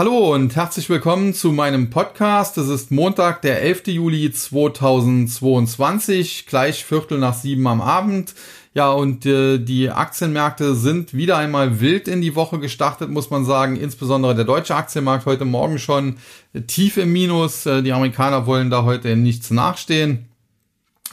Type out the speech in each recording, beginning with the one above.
Hallo und herzlich willkommen zu meinem Podcast. Es ist Montag, der 11. Juli 2022, gleich Viertel nach sieben am Abend. Ja, und äh, die Aktienmärkte sind wieder einmal wild in die Woche gestartet, muss man sagen. Insbesondere der deutsche Aktienmarkt heute Morgen schon tief im Minus. Äh, die Amerikaner wollen da heute nichts nachstehen.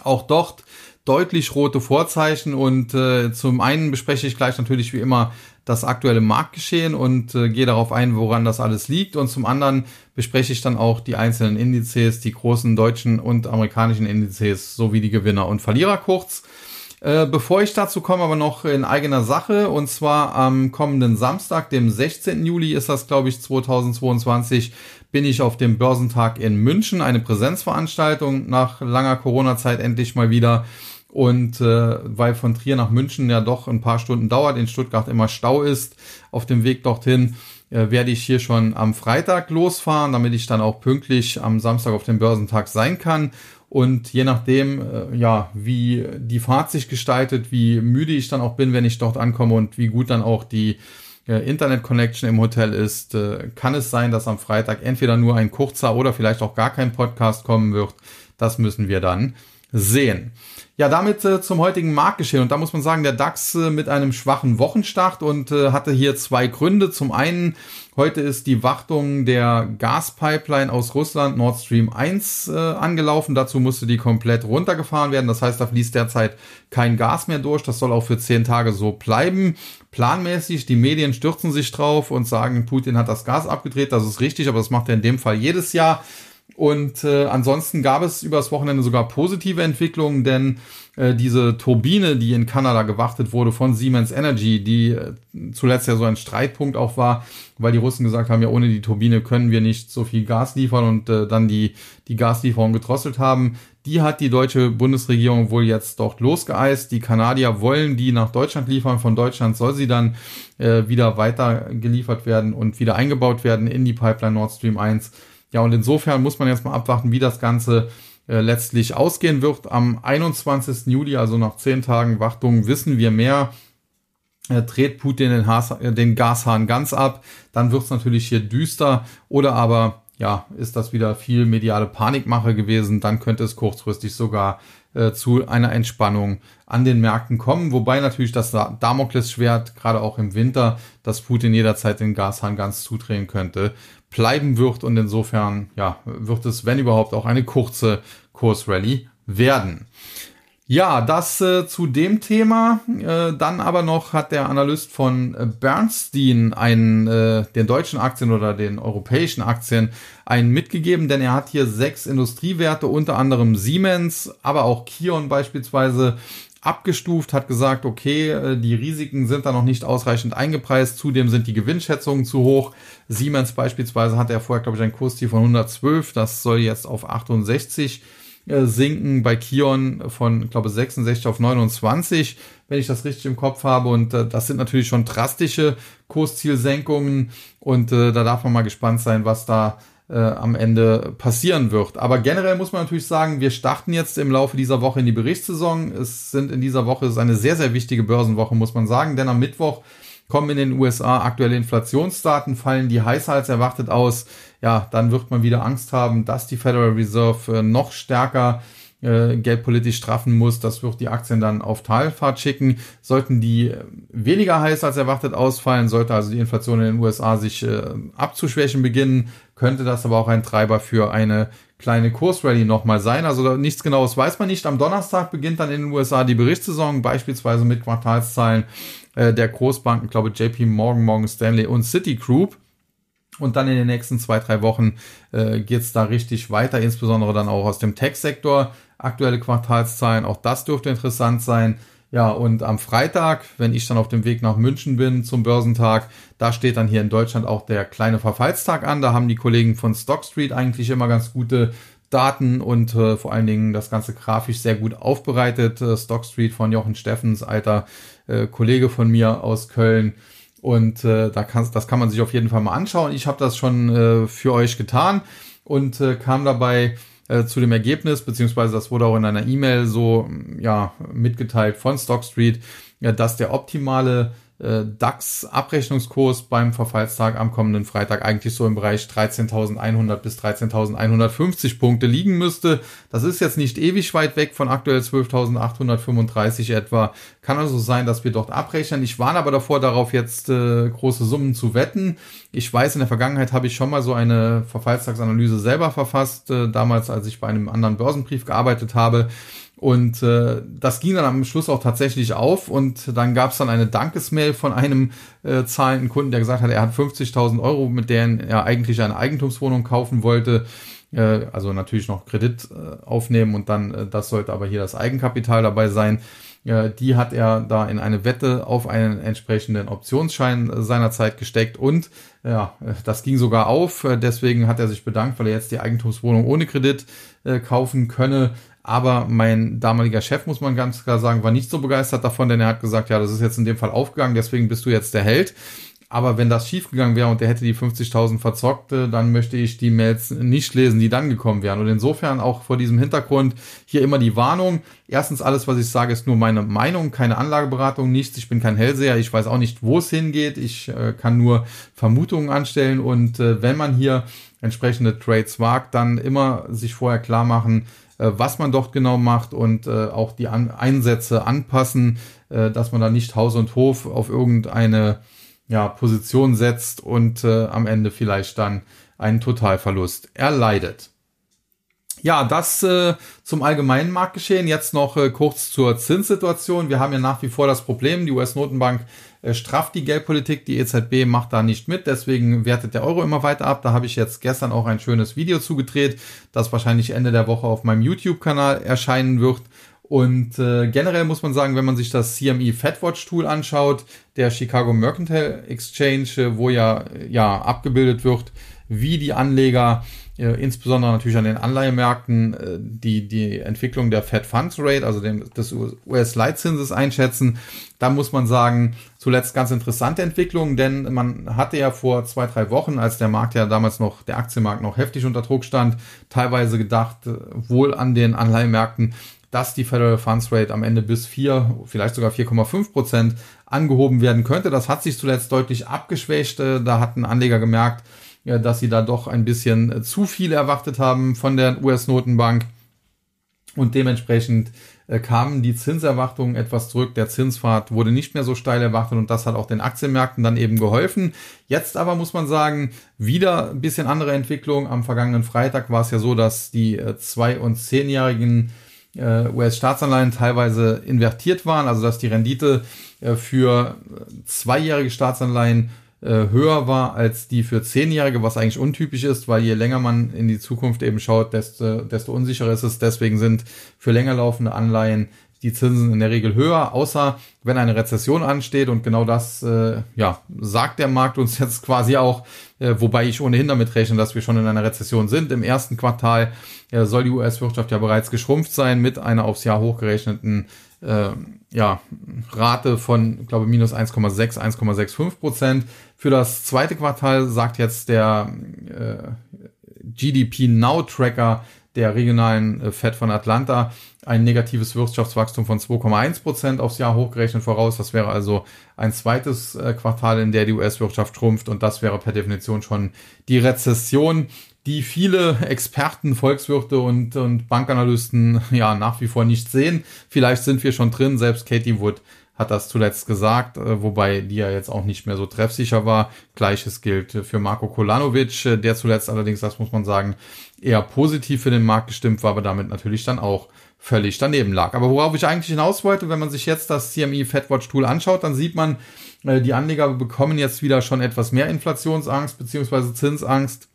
Auch dort deutlich rote Vorzeichen und äh, zum einen bespreche ich gleich natürlich wie immer das aktuelle Marktgeschehen und äh, gehe darauf ein, woran das alles liegt. Und zum anderen bespreche ich dann auch die einzelnen Indizes, die großen deutschen und amerikanischen Indizes sowie die Gewinner und Verlierer kurz. Äh, bevor ich dazu komme, aber noch in eigener Sache und zwar am kommenden Samstag, dem 16. Juli ist das, glaube ich, 2022, bin ich auf dem Börsentag in München, eine Präsenzveranstaltung nach langer Corona-Zeit endlich mal wieder. Und äh, weil von Trier nach München ja doch ein paar Stunden dauert, in Stuttgart immer Stau ist, auf dem Weg dorthin äh, werde ich hier schon am Freitag losfahren, damit ich dann auch pünktlich am Samstag auf dem Börsentag sein kann. Und je nachdem, äh, ja, wie die Fahrt sich gestaltet, wie müde ich dann auch bin, wenn ich dort ankomme und wie gut dann auch die äh, Internet-Connection im Hotel ist, äh, kann es sein, dass am Freitag entweder nur ein kurzer oder vielleicht auch gar kein Podcast kommen wird. Das müssen wir dann sehen. Ja, damit äh, zum heutigen Marktgeschehen. Und da muss man sagen, der DAX äh, mit einem schwachen Wochenstart und äh, hatte hier zwei Gründe. Zum einen, heute ist die Wartung der Gaspipeline aus Russland, Nord Stream 1, äh, angelaufen. Dazu musste die komplett runtergefahren werden. Das heißt, da fließt derzeit kein Gas mehr durch. Das soll auch für zehn Tage so bleiben. Planmäßig, die Medien stürzen sich drauf und sagen, Putin hat das Gas abgedreht. Das ist richtig, aber das macht er in dem Fall jedes Jahr. Und äh, ansonsten gab es übers Wochenende sogar positive Entwicklungen, denn äh, diese Turbine, die in Kanada gewartet wurde von Siemens Energy, die äh, zuletzt ja so ein Streitpunkt auch war, weil die Russen gesagt haben, ja ohne die Turbine können wir nicht so viel Gas liefern und äh, dann die, die Gaslieferung gedrosselt haben. Die hat die deutsche Bundesregierung wohl jetzt dort losgeeist. Die Kanadier wollen die nach Deutschland liefern. Von Deutschland soll sie dann äh, wieder weiter geliefert werden und wieder eingebaut werden in die Pipeline Nord Stream 1. Ja, und insofern muss man jetzt mal abwarten, wie das Ganze äh, letztlich ausgehen wird. Am 21. Juli, also nach zehn Tagen Wartung, wissen wir mehr. Er dreht Putin den, Has äh, den Gashahn ganz ab, dann wird es natürlich hier düster oder aber ja, ist das wieder viel mediale Panikmache gewesen, dann könnte es kurzfristig sogar äh, zu einer Entspannung an den Märkten kommen. Wobei natürlich das Damoklesschwert, gerade auch im Winter, dass Putin jederzeit den Gashahn ganz zudrehen könnte, bleiben wird. Und insofern, ja, wird es, wenn überhaupt, auch eine kurze Kursrally werden. Ja, das äh, zu dem Thema. Äh, dann aber noch hat der Analyst von Bernstein einen, äh, den deutschen Aktien oder den europäischen Aktien einen mitgegeben, denn er hat hier sechs Industriewerte, unter anderem Siemens, aber auch Kion beispielsweise abgestuft, hat gesagt, okay, äh, die Risiken sind da noch nicht ausreichend eingepreist, zudem sind die Gewinnschätzungen zu hoch. Siemens beispielsweise hat er vorher, glaube ich, ein Kursziel von 112, das soll jetzt auf 68 äh, sinken bei Kion von, glaube 66 auf 29, wenn ich das richtig im Kopf habe. Und äh, das sind natürlich schon drastische Kurszielsenkungen. Und da darf man mal gespannt sein, was da äh, am Ende passieren wird. Aber generell muss man natürlich sagen, wir starten jetzt im Laufe dieser Woche in die Berichtssaison. Es sind in dieser Woche ist eine sehr, sehr wichtige Börsenwoche, muss man sagen, denn am Mittwoch kommen in den USA aktuelle Inflationsdaten, fallen die heißer als erwartet aus, ja, dann wird man wieder Angst haben, dass die Federal Reserve äh, noch stärker äh, geldpolitisch straffen muss. Das wird die Aktien dann auf Talfahrt schicken. Sollten die äh, weniger heiß als erwartet ausfallen, sollte also die Inflation in den USA sich äh, abzuschwächen beginnen, könnte das aber auch ein Treiber für eine kleine Kursrally nochmal sein. Also nichts genaues weiß man nicht. Am Donnerstag beginnt dann in den USA die Berichtssaison, beispielsweise mit Quartalszahlen äh, der Großbanken, glaube JP Morgan, Morgan Stanley und Citigroup. Und dann in den nächsten zwei, drei Wochen äh, geht da richtig weiter, insbesondere dann auch aus dem Tech-Sektor. Aktuelle Quartalszahlen, auch das dürfte interessant sein. Ja, und am Freitag, wenn ich dann auf dem Weg nach München bin zum Börsentag, da steht dann hier in Deutschland auch der kleine Verfallstag an. Da haben die Kollegen von Stock Street eigentlich immer ganz gute Daten und äh, vor allen Dingen das Ganze grafisch sehr gut aufbereitet. Äh, Stock Street von Jochen Steffens, alter äh, Kollege von mir aus Köln. Und äh, da kann, das kann man sich auf jeden Fall mal anschauen. Ich habe das schon äh, für euch getan und äh, kam dabei äh, zu dem Ergebnis, beziehungsweise das wurde auch in einer E-Mail so ja mitgeteilt von Stock Street, ja, dass der optimale äh, DAX-Abrechnungskurs beim Verfallstag am kommenden Freitag eigentlich so im Bereich 13.100 bis 13.150 Punkte liegen müsste. Das ist jetzt nicht ewig weit weg von aktuell 12.835 etwa. Kann also sein, dass wir dort abrechnen. Ich warne aber davor, darauf jetzt äh, große Summen zu wetten. Ich weiß, in der Vergangenheit habe ich schon mal so eine Verfallstagsanalyse selber verfasst, äh, damals als ich bei einem anderen Börsenbrief gearbeitet habe. Und äh, das ging dann am Schluss auch tatsächlich auf und dann gab es dann eine Dankesmail von einem äh, zahlenden Kunden, der gesagt hat, er hat 50.000 Euro, mit denen er eigentlich eine Eigentumswohnung kaufen wollte. Äh, also natürlich noch Kredit äh, aufnehmen und dann, äh, das sollte aber hier das Eigenkapital dabei sein. Äh, die hat er da in eine Wette auf einen entsprechenden Optionsschein äh, seinerzeit gesteckt und ja, äh, das ging sogar auf. Deswegen hat er sich bedankt, weil er jetzt die Eigentumswohnung ohne Kredit kaufen könne. Aber mein damaliger Chef, muss man ganz klar sagen, war nicht so begeistert davon, denn er hat gesagt, ja, das ist jetzt in dem Fall aufgegangen, deswegen bist du jetzt der Held. Aber wenn das schiefgegangen wäre und der hätte die 50.000 verzockt, dann möchte ich die Mails nicht lesen, die dann gekommen wären. Und insofern auch vor diesem Hintergrund hier immer die Warnung. Erstens, alles, was ich sage, ist nur meine Meinung, keine Anlageberatung, nichts. Ich bin kein Hellseher. Ich weiß auch nicht, wo es hingeht. Ich äh, kann nur Vermutungen anstellen. Und äh, wenn man hier entsprechende Trades wagt, dann immer sich vorher klar machen, äh, was man dort genau macht und äh, auch die An Einsätze anpassen, äh, dass man da nicht Haus und Hof auf irgendeine ja, Position setzt und äh, am Ende vielleicht dann einen Totalverlust erleidet. Ja, das äh, zum allgemeinen Marktgeschehen. Jetzt noch äh, kurz zur Zinssituation. Wir haben ja nach wie vor das Problem, die US-Notenbank äh, strafft die Geldpolitik, die EZB macht da nicht mit, deswegen wertet der Euro immer weiter ab. Da habe ich jetzt gestern auch ein schönes Video zugedreht, das wahrscheinlich Ende der Woche auf meinem YouTube-Kanal erscheinen wird. Und äh, generell muss man sagen, wenn man sich das CME FedWatch Tool anschaut, der Chicago Mercantile Exchange, äh, wo ja, ja abgebildet wird, wie die Anleger äh, insbesondere natürlich an den Anleihemärkten äh, die, die Entwicklung der Fed Funds Rate, also dem, des US-Leitzinses einschätzen. Da muss man sagen, zuletzt ganz interessante Entwicklung, denn man hatte ja vor zwei, drei Wochen, als der Markt ja damals noch, der Aktienmarkt noch heftig unter Druck stand, teilweise gedacht, äh, wohl an den Anleihemärkten, dass die Federal Funds Rate am Ende bis 4, vielleicht sogar 4,5 Prozent angehoben werden könnte. Das hat sich zuletzt deutlich abgeschwächt. Da hatten Anleger gemerkt, ja, dass sie da doch ein bisschen äh, zu viel erwartet haben von der US-Notenbank. Und dementsprechend äh, kamen die Zinserwartungen etwas zurück. Der Zinspfad wurde nicht mehr so steil erwartet und das hat auch den Aktienmärkten dann eben geholfen. Jetzt aber muss man sagen, wieder ein bisschen andere Entwicklung. Am vergangenen Freitag war es ja so, dass die äh, zwei- und zehnjährigen US-Staatsanleihen teilweise invertiert waren, also dass die Rendite für zweijährige Staatsanleihen äh, höher war als die für Zehnjährige, was eigentlich untypisch ist, weil je länger man in die Zukunft eben schaut, desto, desto unsicherer ist es. Deswegen sind für länger laufende Anleihen die Zinsen in der Regel höher, außer wenn eine Rezession ansteht und genau das äh, ja sagt der Markt uns jetzt quasi auch, äh, wobei ich ohnehin damit rechne, dass wir schon in einer Rezession sind. Im ersten Quartal äh, soll die US-Wirtschaft ja bereits geschrumpft sein mit einer aufs Jahr hochgerechneten äh, ja, Rate von, glaube minus 1,6, 1,65 Prozent. Für das zweite Quartal sagt jetzt der äh, GDP Now Tracker der regionalen äh, Fed von Atlanta ein negatives Wirtschaftswachstum von 2,1 Prozent aufs Jahr hochgerechnet voraus. Das wäre also ein zweites äh, Quartal, in der die US-Wirtschaft schrumpft und das wäre per Definition schon die Rezession, die viele Experten, Volkswirte und, und Bankanalysten ja nach wie vor nicht sehen. Vielleicht sind wir schon drin. Selbst Katie Wood hat das zuletzt gesagt, äh, wobei die ja jetzt auch nicht mehr so treffsicher war. Gleiches gilt für Marco Kolanovic, äh, der zuletzt allerdings, das muss man sagen, eher positiv für den Markt gestimmt war, aber damit natürlich dann auch völlig daneben lag. Aber worauf ich eigentlich hinaus wollte, wenn man sich jetzt das CME FedWatch Tool anschaut, dann sieht man, äh, die Anleger bekommen jetzt wieder schon etwas mehr Inflationsangst beziehungsweise Zinsangst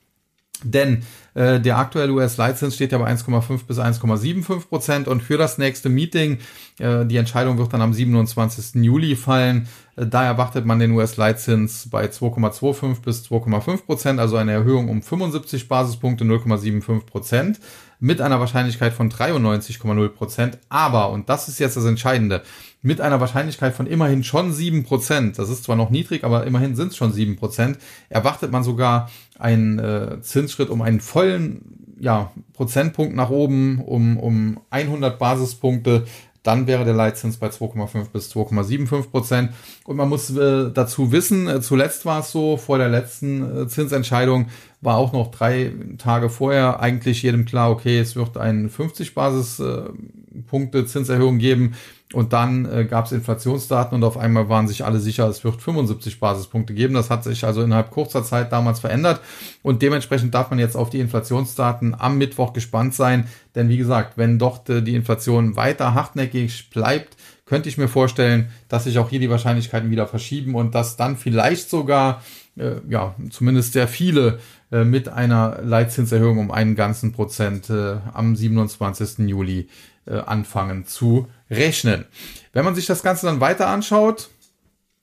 denn äh, der aktuelle US-Leitzins steht ja bei 1,5 bis 1,75 Prozent und für das nächste Meeting, äh, die Entscheidung wird dann am 27. Juli fallen, äh, da erwartet man den US-Leitzins bei 2,25 bis 2,5 Prozent, also eine Erhöhung um 75 Basispunkte, 0,75 Prozent mit einer Wahrscheinlichkeit von 93,0 Prozent. Aber, und das ist jetzt das Entscheidende, mit einer Wahrscheinlichkeit von immerhin schon sieben Prozent, das ist zwar noch niedrig, aber immerhin sind es schon sieben Prozent, erwartet man sogar einen äh, Zinsschritt um einen vollen ja, Prozentpunkt nach oben, um, um 100 Basispunkte. dann wäre der Leitzins bei 2,5 bis 2,75 Prozent. Und man muss äh, dazu wissen, äh, zuletzt war es so, vor der letzten äh, Zinsentscheidung war auch noch drei Tage vorher eigentlich jedem klar, okay, es wird einen 50 Basispunkte Zinserhöhung geben. Und dann äh, gab es Inflationsdaten und auf einmal waren sich alle sicher, es wird 75 Basispunkte geben. Das hat sich also innerhalb kurzer Zeit damals verändert. Und dementsprechend darf man jetzt auf die Inflationsdaten am Mittwoch gespannt sein. Denn wie gesagt, wenn dort äh, die Inflation weiter hartnäckig bleibt, könnte ich mir vorstellen, dass sich auch hier die Wahrscheinlichkeiten wieder verschieben und dass dann vielleicht sogar, äh, ja, zumindest sehr viele äh, mit einer Leitzinserhöhung um einen ganzen Prozent äh, am 27. Juli äh, anfangen zu rechnen. Wenn man sich das Ganze dann weiter anschaut,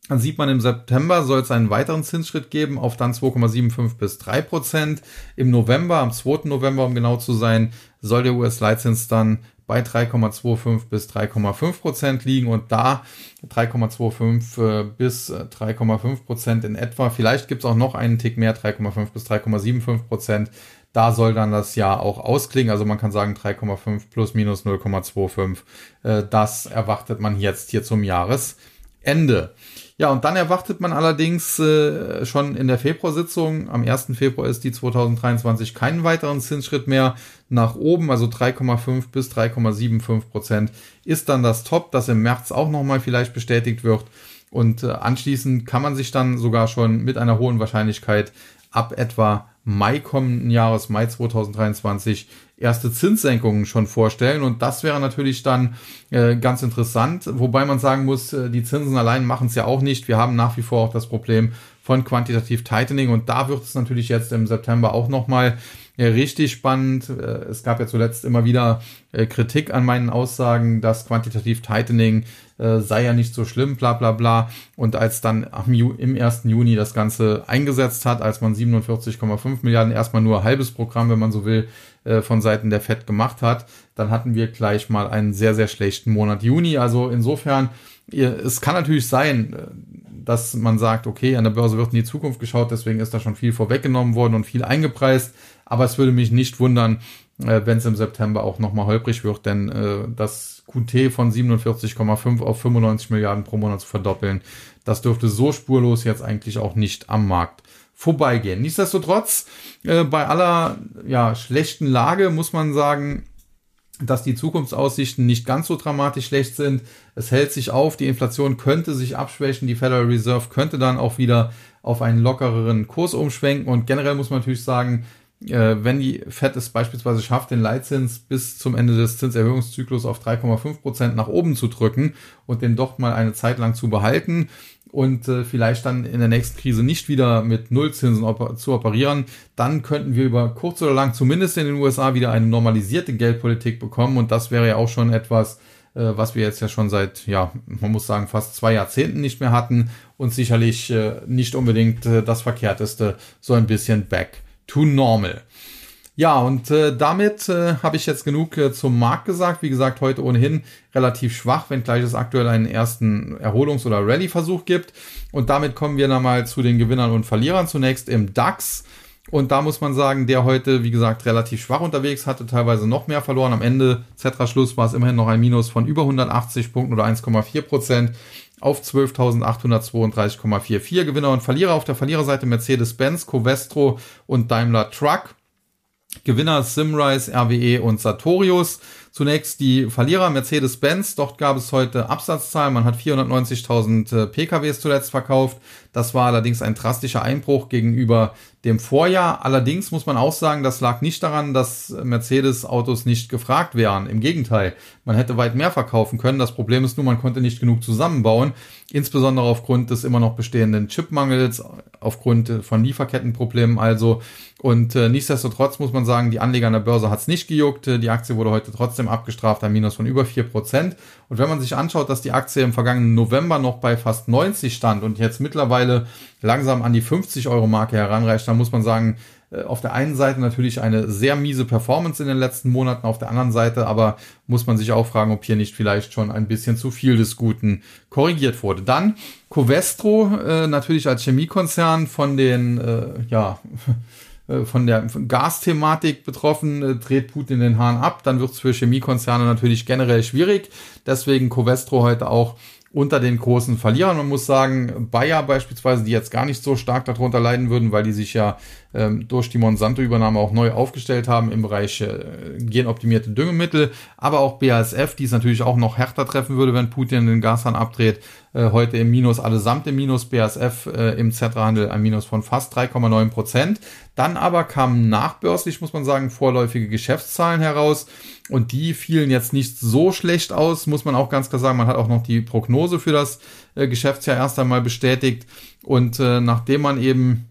dann sieht man im September soll es einen weiteren Zinsschritt geben auf dann 2,75 bis 3 Prozent. Im November, am 2. November, um genau zu sein, soll der US-Leitzins dann bei 3,25 bis 3,5 Prozent liegen und da 3,25 äh, bis 3,5 Prozent in etwa. Vielleicht gibt es auch noch einen Tick mehr, 3,5 bis 3,75 Prozent. Da soll dann das Jahr auch ausklingen. Also man kann sagen 3,5 plus minus 0,25. Äh, das erwartet man jetzt hier zum Jahresende. Ja, und dann erwartet man allerdings äh, schon in der Februarsitzung, am 1. Februar ist die 2023 keinen weiteren Zinsschritt mehr nach oben, also 3,5 bis 3,75 Prozent ist dann das Top, das im März auch nochmal vielleicht bestätigt wird. Und äh, anschließend kann man sich dann sogar schon mit einer hohen Wahrscheinlichkeit ab etwa Mai kommenden Jahres, Mai 2023, erste Zinssenkungen schon vorstellen. Und das wäre natürlich dann äh, ganz interessant, wobei man sagen muss, äh, die Zinsen allein machen es ja auch nicht. Wir haben nach wie vor auch das Problem von Quantitativ Tightening und da wird es natürlich jetzt im September auch nochmal richtig spannend. Äh, es gab ja zuletzt immer wieder äh, Kritik an meinen Aussagen, dass Quantitativ Tightening äh, sei ja nicht so schlimm, bla bla bla. Und als dann im 1. Juni das Ganze eingesetzt hat, als man 47,5 Milliarden, erstmal nur halbes Programm, wenn man so will, von Seiten der FED gemacht hat, dann hatten wir gleich mal einen sehr, sehr schlechten Monat Juni. Also insofern, es kann natürlich sein, dass man sagt, okay, an der Börse wird in die Zukunft geschaut, deswegen ist da schon viel vorweggenommen worden und viel eingepreist. Aber es würde mich nicht wundern, wenn es im September auch nochmal holprig wird, denn das QT von 47,5 auf 95 Milliarden pro Monat zu verdoppeln. Das dürfte so spurlos jetzt eigentlich auch nicht am Markt vorbeigehen. Nichtsdestotrotz, äh, bei aller ja, schlechten Lage muss man sagen, dass die Zukunftsaussichten nicht ganz so dramatisch schlecht sind. Es hält sich auf, die Inflation könnte sich abschwächen, die Federal Reserve könnte dann auch wieder auf einen lockereren Kurs umschwenken und generell muss man natürlich sagen, äh, wenn die Fed es beispielsweise schafft, den Leitzins bis zum Ende des Zinserhöhungszyklus auf 3,5 Prozent nach oben zu drücken und den doch mal eine Zeit lang zu behalten und äh, vielleicht dann in der nächsten Krise nicht wieder mit Nullzinsen oper zu operieren, dann könnten wir über kurz oder lang zumindest in den USA wieder eine normalisierte Geldpolitik bekommen und das wäre ja auch schon etwas, äh, was wir jetzt ja schon seit, ja, man muss sagen, fast zwei Jahrzehnten nicht mehr hatten und sicherlich äh, nicht unbedingt äh, das Verkehrteste, so ein bisschen back to normal. Ja, und äh, damit äh, habe ich jetzt genug äh, zum Markt gesagt. Wie gesagt, heute ohnehin relativ schwach, wenngleich es aktuell einen ersten Erholungs- oder Rallye-Versuch gibt. Und damit kommen wir dann mal zu den Gewinnern und Verlierern. Zunächst im DAX. Und da muss man sagen, der heute, wie gesagt, relativ schwach unterwegs, hatte teilweise noch mehr verloren. Am Ende, Zetra-Schluss, war es immerhin noch ein Minus von über 180 Punkten oder 1,4 Prozent auf 12.832,44. Gewinner und Verlierer auf der Verliererseite Mercedes-Benz, Covestro und Daimler Truck. Gewinner Simrise, RWE und Sartorius. Zunächst die Verlierer Mercedes-Benz. Dort gab es heute Absatzzahlen. Man hat 490.000 äh, PKWs zuletzt verkauft. Das war allerdings ein drastischer Einbruch gegenüber dem Vorjahr. Allerdings muss man auch sagen, das lag nicht daran, dass Mercedes-Autos nicht gefragt wären. Im Gegenteil, man hätte weit mehr verkaufen können. Das Problem ist nur, man konnte nicht genug zusammenbauen, insbesondere aufgrund des immer noch bestehenden Chipmangels, aufgrund von Lieferkettenproblemen also. Und äh, nichtsdestotrotz muss man sagen, die Anleger an der Börse hat es nicht gejuckt. Die Aktie wurde heute trotzdem abgestraft, ein Minus von über vier Prozent. Und wenn man sich anschaut, dass die Aktie im vergangenen November noch bei fast 90 stand und jetzt mittlerweile langsam an die 50 Euro Marke heranreicht, dann muss man sagen, äh, auf der einen Seite natürlich eine sehr miese Performance in den letzten Monaten, auf der anderen Seite aber muss man sich auch fragen, ob hier nicht vielleicht schon ein bisschen zu viel des Guten korrigiert wurde. Dann Covestro, äh, natürlich als Chemiekonzern von den, äh, ja, äh, von der Gasthematik betroffen, äh, dreht Putin den Hahn ab, dann wird es für Chemiekonzerne natürlich generell schwierig. Deswegen Covestro heute auch unter den großen Verlierern. Man muss sagen, Bayer beispielsweise, die jetzt gar nicht so stark darunter leiden würden, weil die sich ja ähm, durch die Monsanto-Übernahme auch neu aufgestellt haben im Bereich äh, genoptimierte Düngemittel, aber auch BASF, die es natürlich auch noch härter treffen würde, wenn Putin den Gashahn abdreht. Äh, heute im Minus, allesamt im Minus, BASF äh, im Z-Handel ein Minus von fast 3,9 Prozent. Dann aber kamen nachbörslich, muss man sagen, vorläufige Geschäftszahlen heraus und die fielen jetzt nicht so schlecht aus, muss man auch ganz klar sagen. Man hat auch noch die Prognose für das äh, Geschäftsjahr erst einmal bestätigt und äh, nachdem man eben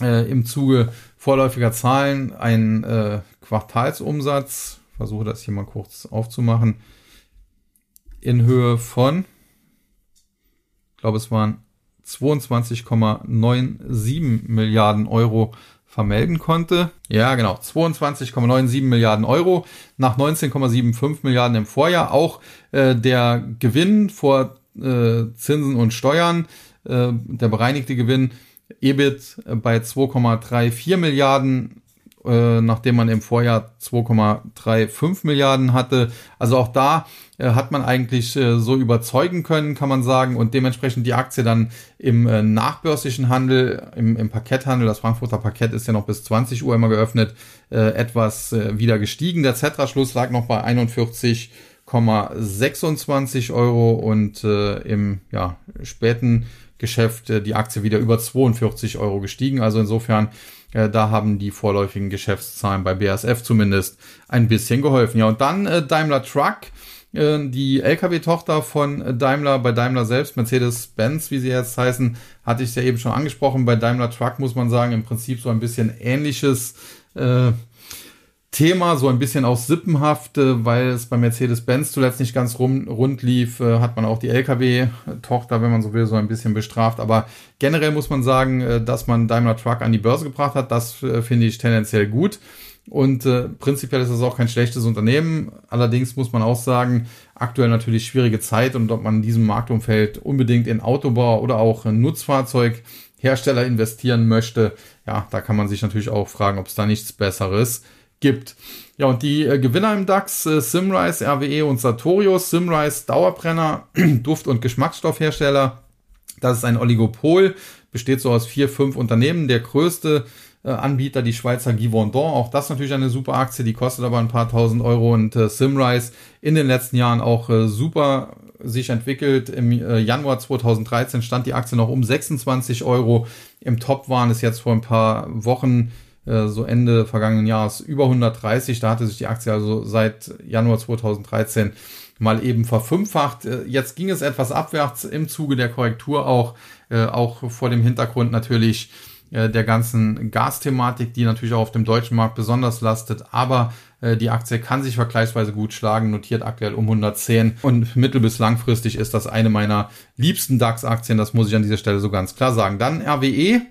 äh, im Zuge vorläufiger Zahlen ein äh, Quartalsumsatz, versuche das hier mal kurz aufzumachen, in Höhe von, ich glaube es waren 22,97 Milliarden Euro vermelden konnte. Ja, genau, 22,97 Milliarden Euro nach 19,75 Milliarden im Vorjahr. Auch äh, der Gewinn vor äh, Zinsen und Steuern, äh, der bereinigte Gewinn EBIT bei 2,34 Milliarden, äh, nachdem man im Vorjahr 2,35 Milliarden hatte. Also auch da äh, hat man eigentlich äh, so überzeugen können, kann man sagen, und dementsprechend die Aktie dann im äh, nachbörslichen Handel, im, im Parketthandel, das Frankfurter Parkett ist ja noch bis 20 Uhr immer geöffnet, äh, etwas äh, wieder gestiegen. Der Z-Schluss lag noch bei 41,26 Euro und im ja, späten Geschäft die Aktie wieder über 42 Euro gestiegen. Also insofern, äh, da haben die vorläufigen Geschäftszahlen bei BASF zumindest ein bisschen geholfen. Ja, und dann äh, Daimler Truck, äh, die Lkw-Tochter von Daimler, bei Daimler selbst, Mercedes-Benz, wie sie jetzt heißen, hatte ich ja eben schon angesprochen. Bei Daimler Truck muss man sagen, im Prinzip so ein bisschen ähnliches äh, Thema, so ein bisschen auch sippenhaft, weil es bei Mercedes-Benz zuletzt nicht ganz rum, rund lief, äh, hat man auch die Lkw-Tochter, wenn man so will, so ein bisschen bestraft. Aber generell muss man sagen, äh, dass man Daimler Truck an die Börse gebracht hat, das äh, finde ich tendenziell gut. Und äh, prinzipiell ist es auch kein schlechtes Unternehmen. Allerdings muss man auch sagen, aktuell natürlich schwierige Zeit und ob man in diesem Marktumfeld unbedingt in Autobau oder auch Nutzfahrzeughersteller investieren möchte, ja, da kann man sich natürlich auch fragen, ob es da nichts Besseres gibt. Ja, und die äh, Gewinner im DAX, äh, Simrise, RWE und Sartorius. Simrise, Dauerbrenner, Duft- und Geschmacksstoffhersteller. Das ist ein Oligopol, besteht so aus vier, fünf Unternehmen. Der größte äh, Anbieter, die Schweizer Givaudan. Auch das natürlich eine super Aktie, die kostet aber ein paar tausend Euro. Und äh, Simrise in den letzten Jahren auch äh, super sich entwickelt. Im äh, Januar 2013 stand die Aktie noch um 26 Euro. Im Top waren es jetzt vor ein paar Wochen so Ende vergangenen Jahres über 130. Da hatte sich die Aktie also seit Januar 2013 mal eben verfünffacht. Äh, jetzt ging es etwas abwärts im Zuge der Korrektur auch, äh, auch vor dem Hintergrund natürlich der ganzen Gasthematik, die natürlich auch auf dem deutschen Markt besonders lastet. Aber die Aktie kann sich vergleichsweise gut schlagen, notiert aktuell um 110 und mittel- bis langfristig ist das eine meiner liebsten DAX-Aktien. Das muss ich an dieser Stelle so ganz klar sagen. Dann RWE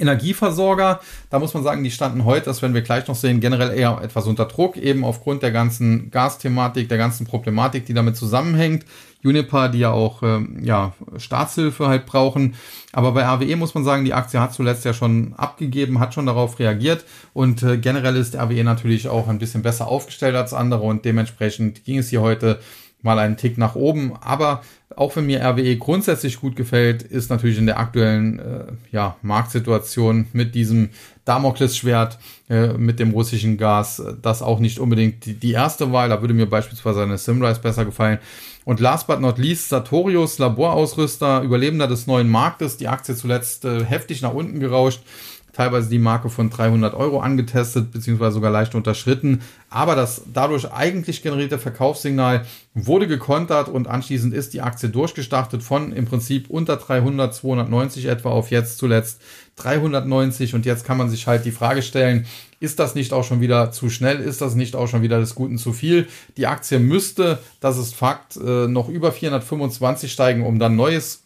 Energieversorger, da muss man sagen, die standen heute, das werden wir gleich noch sehen, generell eher etwas unter Druck, eben aufgrund der ganzen Gasthematik, der ganzen Problematik, die damit zusammenhängt. Uniper, die ja auch ähm, ja, Staatshilfe halt brauchen. Aber bei RWE muss man sagen, die Aktie hat zuletzt ja schon abgegeben, hat schon darauf reagiert und äh, generell ist RWE natürlich auch ein bisschen besser aufgestellt als andere und dementsprechend ging es hier heute mal einen Tick nach oben. Aber auch wenn mir RWE grundsätzlich gut gefällt, ist natürlich in der aktuellen äh, ja, Marktsituation mit diesem Damoklesschwert, äh, mit dem russischen Gas, äh, das auch nicht unbedingt die, die erste Wahl. Da würde mir beispielsweise eine Simrise besser gefallen. Und last but not least, Sartorius, Laborausrüster, Überlebender des neuen Marktes, die Aktie zuletzt äh, heftig nach unten gerauscht teilweise die Marke von 300 Euro angetestet, beziehungsweise sogar leicht unterschritten. Aber das dadurch eigentlich generierte Verkaufssignal wurde gekontert und anschließend ist die Aktie durchgestartet von im Prinzip unter 300, 290 etwa auf jetzt zuletzt 390 und jetzt kann man sich halt die Frage stellen, ist das nicht auch schon wieder zu schnell? Ist das nicht auch schon wieder des Guten zu viel? Die Aktie müsste, das ist Fakt, äh, noch über 425 steigen, um dann neues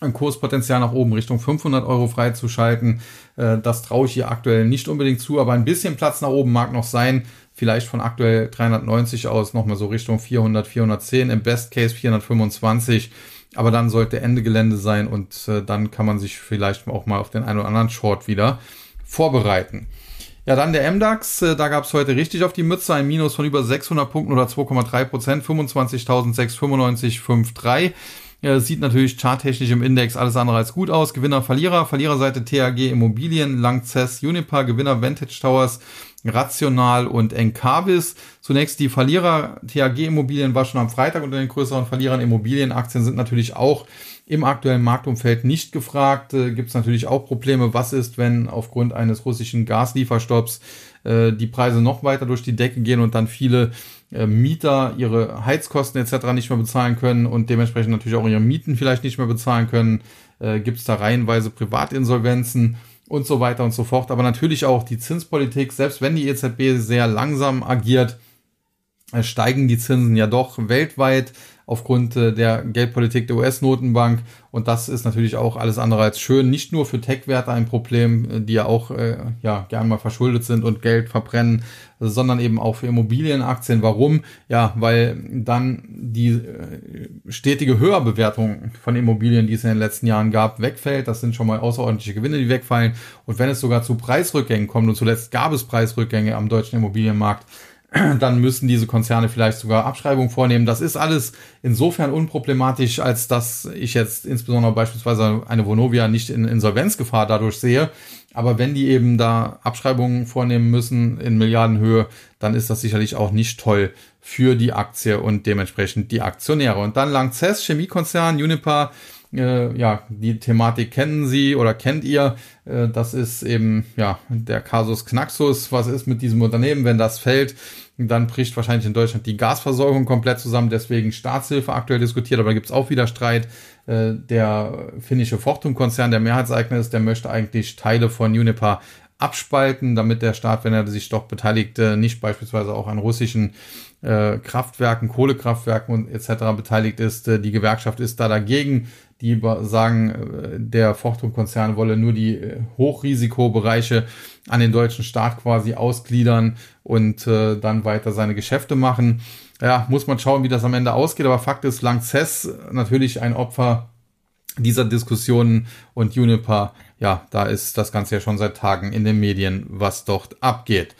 ein Kurspotenzial nach oben Richtung 500 Euro freizuschalten. Äh, das traue ich hier aktuell nicht unbedingt zu, aber ein bisschen Platz nach oben mag noch sein. Vielleicht von aktuell 390 aus nochmal so Richtung 400, 410, im Best Case 425. Aber dann sollte Ende Gelände sein und äh, dann kann man sich vielleicht auch mal auf den einen oder anderen Short wieder vorbereiten. Ja, dann der MDAX, äh, da gab es heute richtig auf die Mütze, ein Minus von über 600 Punkten oder 2,3 Prozent, 25.695,53. Ja, sieht natürlich charttechnisch im Index alles andere als gut aus. Gewinner, Verlierer, Verliererseite TAG Immobilien, Langzess, Unipa, Gewinner Vantage Towers, Rational und Encarvis. Zunächst die Verlierer, TAG Immobilien war schon am Freitag unter den größeren Verlierern. Immobilienaktien sind natürlich auch im aktuellen Marktumfeld nicht gefragt. Äh, Gibt es natürlich auch Probleme. Was ist, wenn aufgrund eines russischen Gaslieferstopps äh, die Preise noch weiter durch die Decke gehen und dann viele Mieter ihre Heizkosten etc. nicht mehr bezahlen können und dementsprechend natürlich auch ihre Mieten vielleicht nicht mehr bezahlen können? Äh, Gibt es da reihenweise Privatinsolvenzen? und so weiter und so fort. Aber natürlich auch die Zinspolitik, selbst wenn die EZB sehr langsam agiert, äh, steigen die Zinsen ja doch weltweit aufgrund äh, der Geldpolitik der US-Notenbank. Und das ist natürlich auch alles andere als schön. Nicht nur für Tech-Werte ein Problem, äh, die ja auch äh, ja, gern mal verschuldet sind und Geld verbrennen, sondern eben auch für Immobilienaktien. Warum? Ja, weil dann die äh, stetige Höherbewertung von Immobilien, die es in den letzten Jahren gab, wegfällt. Das sind schon mal außerordentliche Gewinne, die wegfallen. Und wenn es sogar zu Preisrückgängen kommt, und zuletzt gab es Preisrückgänge am deutschen Immobilienmarkt, dann müssen diese Konzerne vielleicht sogar Abschreibungen vornehmen. Das ist alles insofern unproblematisch, als dass ich jetzt insbesondere beispielsweise eine Vonovia nicht in Insolvenzgefahr dadurch sehe. Aber wenn die eben da Abschreibungen vornehmen müssen in Milliardenhöhe, dann ist das sicherlich auch nicht toll für die Aktie und dementsprechend die Aktionäre. Und dann Langzess, Chemiekonzern, Uniper, äh, ja, die Thematik kennen Sie oder kennt ihr. Äh, das ist eben ja der Kasus Knaxus. Was ist mit diesem Unternehmen, wenn das fällt? Dann bricht wahrscheinlich in Deutschland die Gasversorgung komplett zusammen. Deswegen Staatshilfe aktuell diskutiert, aber da gibt es auch wieder Streit. Äh, der finnische Fortum-Konzern, der Mehrheitseigner ist, der möchte eigentlich Teile von Uniper abspalten, damit der Staat, wenn er sich doch beteiligt, äh, nicht beispielsweise auch an russischen äh, Kraftwerken, Kohlekraftwerken und etc. beteiligt ist. Die Gewerkschaft ist da dagegen. Die sagen, äh, der Fortum-Konzern wolle nur die äh, Hochrisikobereiche an den deutschen Staat quasi ausgliedern und äh, dann weiter seine Geschäfte machen. Ja, muss man schauen, wie das am Ende ausgeht. Aber Fakt ist, Lanxess natürlich ein Opfer dieser Diskussionen und Juniper, ja, da ist das Ganze ja schon seit Tagen in den Medien, was dort abgeht.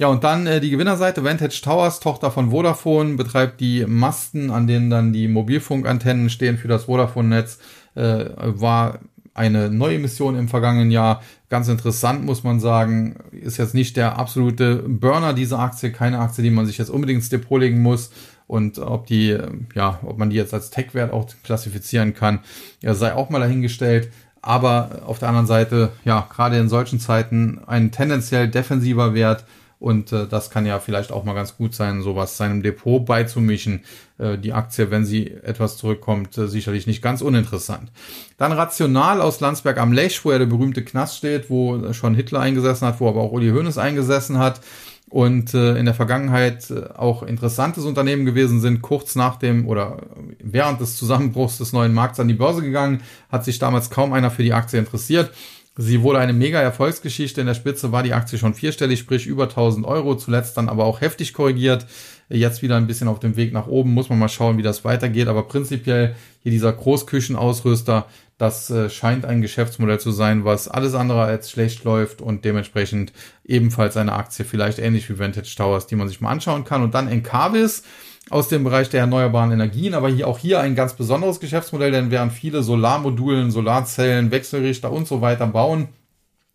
Ja, und dann äh, die Gewinnerseite, Vantage Towers, Tochter von Vodafone, betreibt die Masten, an denen dann die Mobilfunkantennen stehen für das Vodafone-Netz, äh, war eine neue Mission im vergangenen Jahr. Ganz interessant, muss man sagen. Ist jetzt nicht der absolute Burner dieser Aktie, keine Aktie, die man sich jetzt unbedingt ins Depot legen muss. Und ob die, ja, ob man die jetzt als Tech-Wert auch klassifizieren kann, ja, sei auch mal dahingestellt. Aber auf der anderen Seite, ja, gerade in solchen Zeiten ein tendenziell defensiver Wert, und äh, das kann ja vielleicht auch mal ganz gut sein, sowas seinem Depot beizumischen. Äh, die Aktie, wenn sie etwas zurückkommt, äh, sicherlich nicht ganz uninteressant. Dann Rational aus Landsberg am Lech, wo ja der berühmte Knast steht, wo schon Hitler eingesessen hat, wo aber auch Uli Hoeneß eingesessen hat und äh, in der Vergangenheit äh, auch interessantes Unternehmen gewesen sind, kurz nach dem oder während des Zusammenbruchs des neuen Markts an die Börse gegangen, hat sich damals kaum einer für die Aktie interessiert. Sie wurde eine mega Erfolgsgeschichte. In der Spitze war die Aktie schon vierstellig, sprich über 1000 Euro. Zuletzt dann aber auch heftig korrigiert. Jetzt wieder ein bisschen auf dem Weg nach oben. Muss man mal schauen, wie das weitergeht. Aber prinzipiell hier dieser Großküchenausrüster, das äh, scheint ein Geschäftsmodell zu sein, was alles andere als schlecht läuft und dementsprechend ebenfalls eine Aktie, vielleicht ähnlich wie Vantage Towers, die man sich mal anschauen kann. Und dann Encarvis aus dem Bereich der erneuerbaren Energien, aber hier auch hier ein ganz besonderes Geschäftsmodell, denn während viele Solarmodulen, Solarzellen, Wechselrichter und so weiter bauen,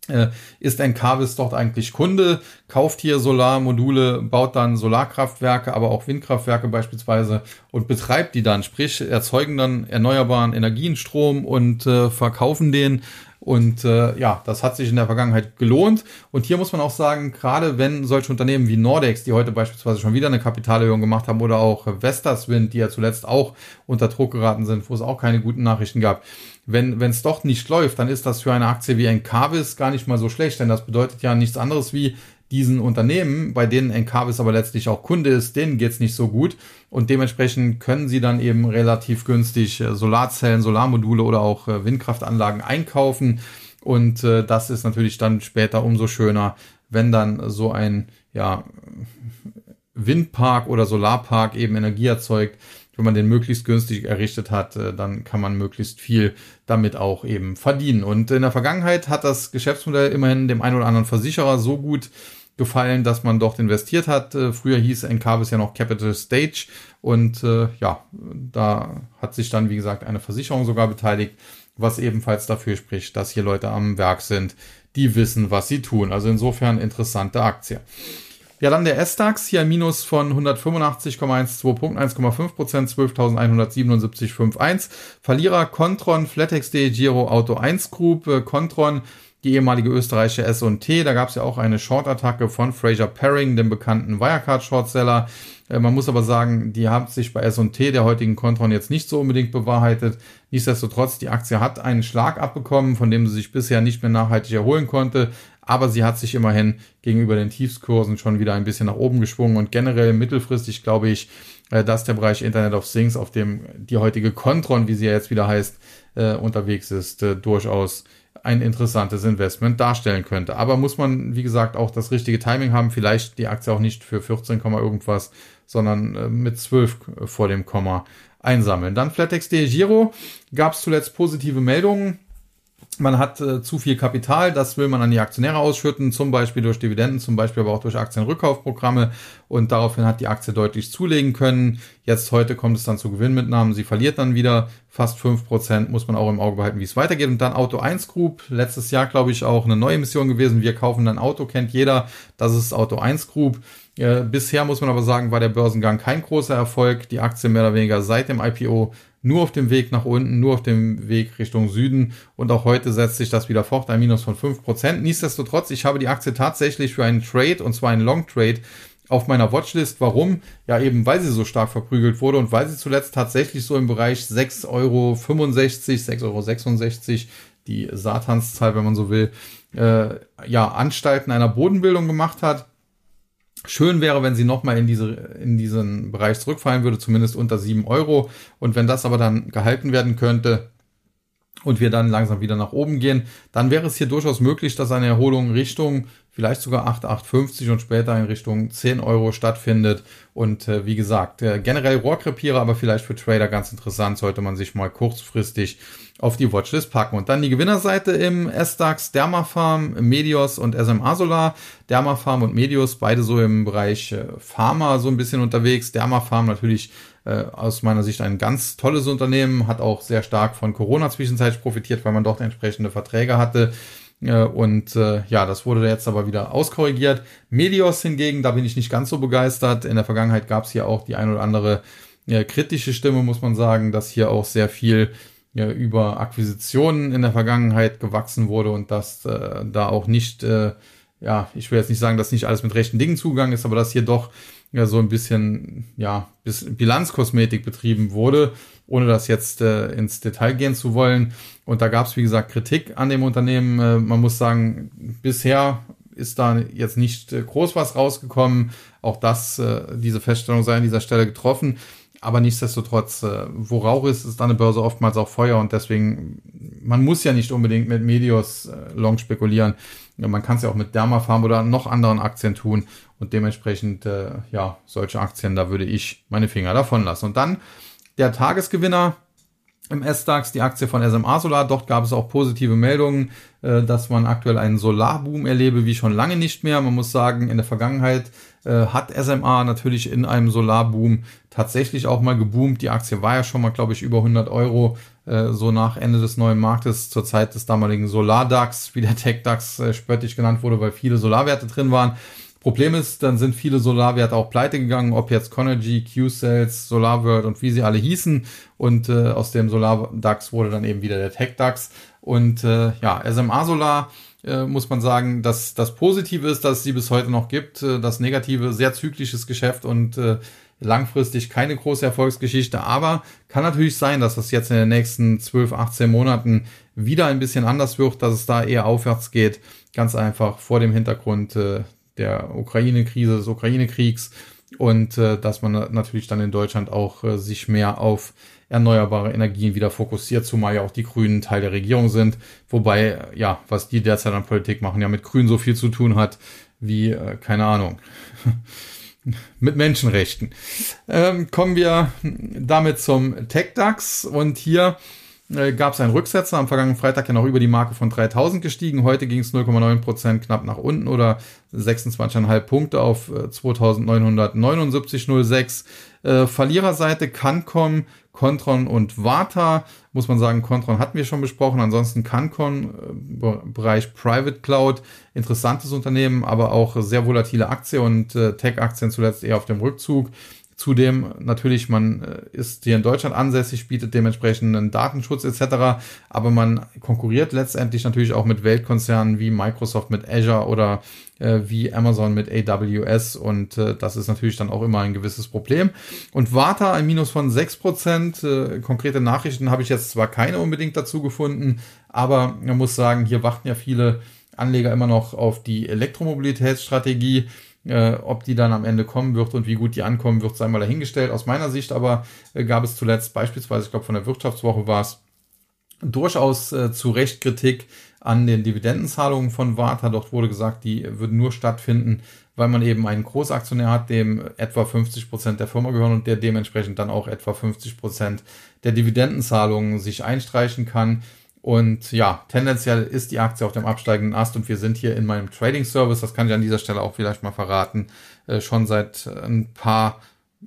äh, ist Encarvis dort eigentlich Kunde, kauft hier Solarmodule, baut dann Solarkraftwerke, aber auch Windkraftwerke beispielsweise und betreibt die dann, sprich erzeugen dann erneuerbaren Energienstrom und äh, verkaufen den und äh, ja, das hat sich in der Vergangenheit gelohnt. Und hier muss man auch sagen, gerade wenn solche Unternehmen wie Nordex, die heute beispielsweise schon wieder eine Kapitalerhöhung gemacht haben, oder auch Vestaswind, die ja zuletzt auch unter Druck geraten sind, wo es auch keine guten Nachrichten gab, wenn es doch nicht läuft, dann ist das für eine Aktie wie ein Encarvis gar nicht mal so schlecht, denn das bedeutet ja nichts anderes wie, diesen Unternehmen, bei denen Encarvis aber letztlich auch Kunde ist, denen geht's nicht so gut. Und dementsprechend können sie dann eben relativ günstig äh, Solarzellen, Solarmodule oder auch äh, Windkraftanlagen einkaufen. Und äh, das ist natürlich dann später umso schöner, wenn dann so ein ja, Windpark oder Solarpark eben Energie erzeugt, wenn man den möglichst günstig errichtet hat, äh, dann kann man möglichst viel damit auch eben verdienen. Und in der Vergangenheit hat das Geschäftsmodell immerhin dem einen oder anderen Versicherer so gut gefallen, dass man dort investiert hat. Äh, früher hieß Encarvis ja noch Capital Stage und äh, ja, da hat sich dann, wie gesagt, eine Versicherung sogar beteiligt, was ebenfalls dafür spricht, dass hier Leute am Werk sind, die wissen, was sie tun. Also insofern interessante Aktie. Ja, dann der S-DAX, hier ein Minus von 185,12 Punkten, 1,5 Prozent, 12.177,51. Verlierer Contron, FlatEx.de, Giro, Auto 1 Group, äh, Contron, die ehemalige österreichische S&T, da gab es ja auch eine Short-Attacke von Fraser Paring, dem bekannten Wirecard-Shortseller. Äh, man muss aber sagen, die haben sich bei S&T, der heutigen Contron, jetzt nicht so unbedingt bewahrheitet. Nichtsdestotrotz, die Aktie hat einen Schlag abbekommen, von dem sie sich bisher nicht mehr nachhaltig erholen konnte aber sie hat sich immerhin gegenüber den Tiefskursen schon wieder ein bisschen nach oben geschwungen und generell mittelfristig glaube ich, äh, dass der Bereich Internet of Things, auf dem die heutige Contron, wie sie ja jetzt wieder heißt, äh, unterwegs ist, durchaus ein interessantes Investment darstellen könnte. Aber muss man, wie gesagt, auch das richtige Timing haben. Vielleicht die Aktie auch nicht für 14, irgendwas, sondern mit 12 vor dem Komma einsammeln. Dann FlatEx.de Giro gab es zuletzt positive Meldungen man hat äh, zu viel Kapital, das will man an die Aktionäre ausschütten, zum Beispiel durch Dividenden, zum Beispiel aber auch durch Aktienrückkaufprogramme. Und daraufhin hat die Aktie deutlich zulegen können. Jetzt heute kommt es dann zu Gewinnmitnahmen, sie verliert dann wieder fast fünf Prozent, muss man auch im Auge behalten, wie es weitergeht. Und dann Auto 1 Group, letztes Jahr glaube ich auch eine neue Mission gewesen, wir kaufen ein Auto, kennt jeder, das ist Auto 1 Group. Äh, bisher muss man aber sagen, war der Börsengang kein großer Erfolg, die Aktie mehr oder weniger seit dem IPO nur auf dem Weg nach unten, nur auf dem Weg Richtung Süden. Und auch heute setzt sich das wieder fort, ein Minus von fünf Prozent. Nichtsdestotrotz, ich habe die Aktie tatsächlich für einen Trade, und zwar einen Long Trade, auf meiner Watchlist. Warum? Ja, eben weil sie so stark verprügelt wurde und weil sie zuletzt tatsächlich so im Bereich 6,65 Euro, 6,66 Euro, die Satanszahl, wenn man so will, äh, ja, Anstalten einer Bodenbildung gemacht hat. Schön wäre, wenn sie nochmal in, diese, in diesen Bereich zurückfallen würde, zumindest unter sieben Euro. Und wenn das aber dann gehalten werden könnte, und wir dann langsam wieder nach oben gehen, dann wäre es hier durchaus möglich, dass eine Erholung Richtung vielleicht sogar 8, 8,50 und später in Richtung 10 Euro stattfindet. Und äh, wie gesagt, äh, generell Rohrkrepierer, aber vielleicht für Trader ganz interessant, sollte man sich mal kurzfristig auf die Watchlist packen. Und dann die Gewinnerseite im S-DAX, Dermafarm, Medios und SMA Solar. Dermafarm und Medios, beide so im Bereich äh, Pharma so ein bisschen unterwegs. Dermafarm natürlich äh, aus meiner Sicht ein ganz tolles Unternehmen, hat auch sehr stark von Corona zwischenzeitlich profitiert, weil man dort entsprechende Verträge hatte. Äh, und äh, ja, das wurde jetzt aber wieder auskorrigiert. Medios hingegen, da bin ich nicht ganz so begeistert. In der Vergangenheit gab es hier auch die ein oder andere äh, kritische Stimme, muss man sagen, dass hier auch sehr viel ja, über Akquisitionen in der Vergangenheit gewachsen wurde und dass äh, da auch nicht, äh, ja, ich will jetzt nicht sagen, dass nicht alles mit rechten Dingen zugegangen ist, aber dass hier doch ja so ein bisschen ja bis Bilanzkosmetik betrieben wurde, ohne das jetzt äh, ins Detail gehen zu wollen. Und da gab es wie gesagt Kritik an dem Unternehmen. Äh, man muss sagen, bisher ist da jetzt nicht äh, groß was rausgekommen. Auch das, äh, diese Feststellung sei an dieser Stelle getroffen. Aber nichtsdestotrotz, äh, wo Rauch ist, ist an der Börse oftmals auch Feuer und deswegen, man muss ja nicht unbedingt mit Medios äh, long spekulieren. Man kann es ja auch mit Dermafarm oder noch anderen Aktien tun und dementsprechend, äh, ja, solche Aktien, da würde ich meine Finger davon lassen. Und dann der Tagesgewinner im S-DAX, die Aktie von SMA Solar. Dort gab es auch positive Meldungen, äh, dass man aktuell einen Solarboom erlebe, wie schon lange nicht mehr. Man muss sagen, in der Vergangenheit äh, hat SMA natürlich in einem Solarboom tatsächlich auch mal geboomt. Die Aktie war ja schon mal, glaube ich, über 100 Euro, äh, so nach Ende des neuen Marktes, zur Zeit des damaligen Solar-DAX, wie der Tech-DAX äh, spöttisch genannt wurde, weil viele Solarwerte drin waren. Problem ist, dann sind viele Solarwerte auch pleite gegangen, ob jetzt Conergy, Q-Cells, SolarWorld und wie sie alle hießen. Und äh, aus dem Solar-DAX wurde dann eben wieder der Tech-DAX. Und äh, ja, SMA Solar äh, muss man sagen, dass das Positive ist, dass es sie bis heute noch gibt. Äh, das Negative, sehr zyklisches Geschäft und äh, langfristig keine große Erfolgsgeschichte. Aber kann natürlich sein, dass das jetzt in den nächsten 12, 18 Monaten wieder ein bisschen anders wird, dass es da eher aufwärts geht. Ganz einfach vor dem Hintergrund äh, der Ukraine-Krise, des Ukraine-Kriegs und äh, dass man natürlich dann in Deutschland auch äh, sich mehr auf erneuerbare Energien wieder fokussiert, zumal ja auch die Grünen Teil der Regierung sind. Wobei, äh, ja, was die derzeit an Politik machen, ja mit Grünen so viel zu tun hat wie, äh, keine Ahnung. mit Menschenrechten. Ähm, kommen wir damit zum TechDAX und hier äh, gab es einen Rücksetzer. Am vergangenen Freitag ja noch über die Marke von 3000 gestiegen. Heute ging es 0,9 Prozent knapp nach unten oder 26,5 Punkte auf 2979,06. Äh, äh, Verliererseite Cancom, Contron und Vata. Muss man sagen, Contron hatten wir schon besprochen. Ansonsten Cancon, äh, Bereich Private Cloud, interessantes Unternehmen, aber auch sehr volatile Aktie und äh, Tech-Aktien zuletzt eher auf dem Rückzug. Zudem natürlich, man äh, ist hier in Deutschland ansässig, bietet dementsprechend einen Datenschutz etc. Aber man konkurriert letztendlich natürlich auch mit Weltkonzernen wie Microsoft mit Azure oder äh, wie Amazon mit AWS und äh, das ist natürlich dann auch immer ein gewisses Problem. Und Warta ein Minus von 6%. Äh, konkrete Nachrichten habe ich jetzt zwar keine unbedingt dazu gefunden, aber man muss sagen, hier warten ja viele Anleger immer noch auf die Elektromobilitätsstrategie. Äh, ob die dann am Ende kommen wird und wie gut die ankommen wird, sei mal dahingestellt. Aus meiner Sicht aber äh, gab es zuletzt beispielsweise, ich glaube von der Wirtschaftswoche war es, durchaus äh, zu Recht Kritik an den Dividendenzahlungen von Warta. Dort wurde gesagt, die würden nur stattfinden, weil man eben einen Großaktionär hat, dem etwa 50 Prozent der Firma gehören und der dementsprechend dann auch etwa 50 Prozent der Dividendenzahlungen sich einstreichen kann. Und ja, tendenziell ist die Aktie auf dem absteigenden Ast und wir sind hier in meinem Trading Service, das kann ich an dieser Stelle auch vielleicht mal verraten, äh, schon seit ein paar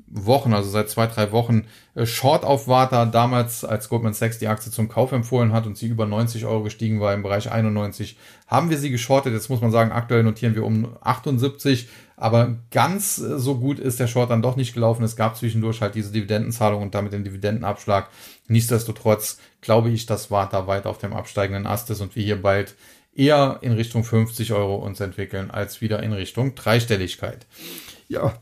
Wochen, also seit zwei, drei Wochen, äh, Short auf Warta, damals als Goldman Sachs die Aktie zum Kauf empfohlen hat und sie über 90 Euro gestiegen war im Bereich 91, haben wir sie geschortet. Jetzt muss man sagen, aktuell notieren wir um 78, aber ganz äh, so gut ist der Short dann doch nicht gelaufen. Es gab zwischendurch halt diese Dividendenzahlung und damit den Dividendenabschlag. Nichtsdestotrotz glaube ich, dass Warta weiter auf dem absteigenden Ast ist und wir hier bald eher in Richtung 50 Euro uns entwickeln, als wieder in Richtung Dreistelligkeit. Ja,